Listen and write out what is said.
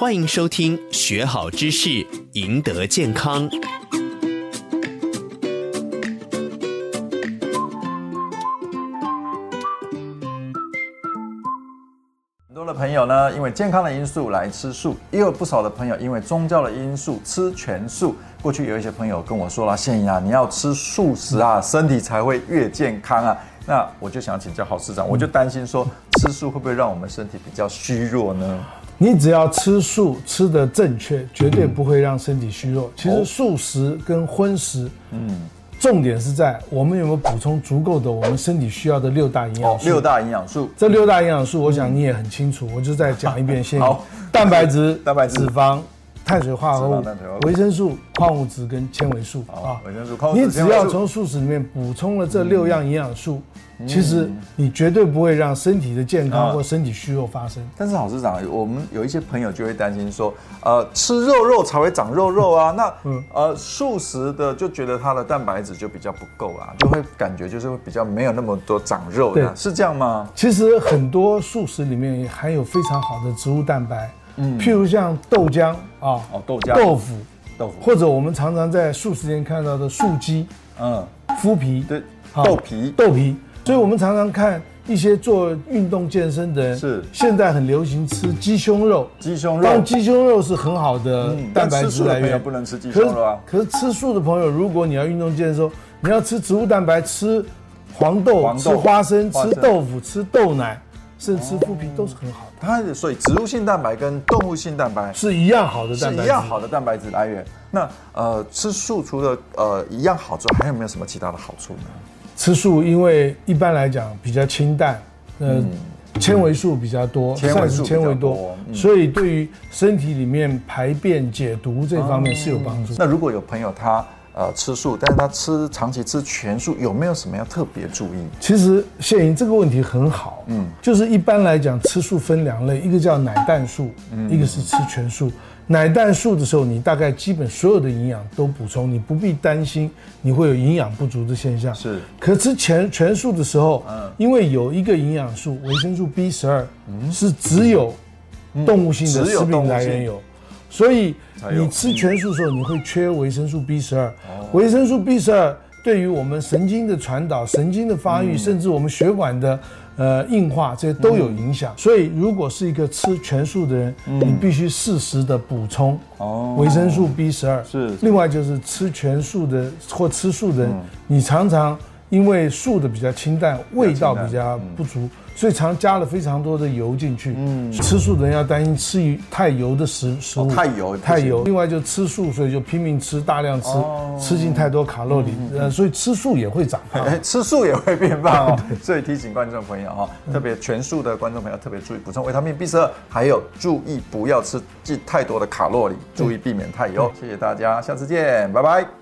欢迎收听，学好知识，赢得健康。很多的朋友呢，因为健康的因素来吃素，也有不少的朋友因为宗教的因素吃全素。过去有一些朋友跟我说了：“宪英啊，你要吃素食啊，身体才会越健康啊。”那我就想请教郝市长，我就担心说，吃素会不会让我们身体比较虚弱呢？你只要吃素 吃得正确，绝对不会让身体虚弱。其实素食跟荤食，嗯，重点是在我们有没有补充足够的我们身体需要的六大营养素。六大营养素，这六大营养素，我想你也很清楚，我就再讲一遍先。好，蛋白质、蛋白质、脂肪、碳水化合物、维生素、矿物质跟纤维素啊。维生素、矿物质。你只要从素食里面补充了这六样营养素。其实你绝对不会让身体的健康或身体虚弱发生。但是郝市长，我们有一些朋友就会担心说，呃，吃肉肉才会长肉肉啊。那呃，素食的就觉得它的蛋白质就比较不够啊，就会感觉就是会比较没有那么多长肉的，是这样吗？其实很多素食里面含有非常好的植物蛋白，嗯，譬如像豆浆啊，哦，豆浆、豆腐、豆腐，或者我们常常在素食店看到的素鸡，嗯，麸皮，对，豆皮，豆皮。所以，我们常常看一些做运动健身的人，是。现在很流行吃鸡胸肉。鸡胸肉，但鸡胸肉是很好的蛋白质来源，不能吃鸡胸肉啊。可是吃素的朋友，如果你要运动健身的时候，你要吃植物蛋白，吃黄豆、吃花生、吃豆腐、吃豆奶，甚至吃麸皮都是很好的。它所以植物性蛋白跟动物性蛋白是一样好的蛋白，是一样好的蛋白质来源。那呃，吃素除了呃一样好之外，还有没有什么其他的好处呢？吃素，因为一般来讲比较清淡，呃，纤维素比较多，膳食纤维多，所以对于身体里面排便解毒这方面是有帮助。那如果有朋友他呃吃素，但是他吃长期吃全素，有没有什么要特别注意？其实谢莹这个问题很好，嗯，就是一般来讲吃素分两类，一个叫奶蛋素，嗯。一个是吃全素。奶蛋素的时候，你大概基本所有的营养都补充，你不必担心你会有营养不足的现象。是，可吃全全素的时候，嗯，因为有一个营养素维生素 B 十二，嗯，是只有动物性的食品来源有，所以你吃全素的时候，你会缺维生素 B 十二。维生素 B 十二对于我们神经的传导、神经的发育，甚至我们血管的。呃，硬化这些都有影响，所以如果是一个吃全素的人，你必须适时的补充哦维生素 B 十二。是，另外就是吃全素的或吃素的人，你常常因为素的比较清淡，味道比较不足。所以常加了非常多的油进去，嗯，吃素的人要担心吃太油的食食物，太油太油。另外就吃素，所以就拼命吃，大量吃，吃进太多卡路里，呃，所以吃素也会长胖，吃素也会变胖 哦。所以提醒观众朋友哈，特别全素的观众朋友特别注意补充维他命 B 十二，还有注意不要吃进太多的卡路里，注意避免太油。谢谢大家，下次见，拜拜。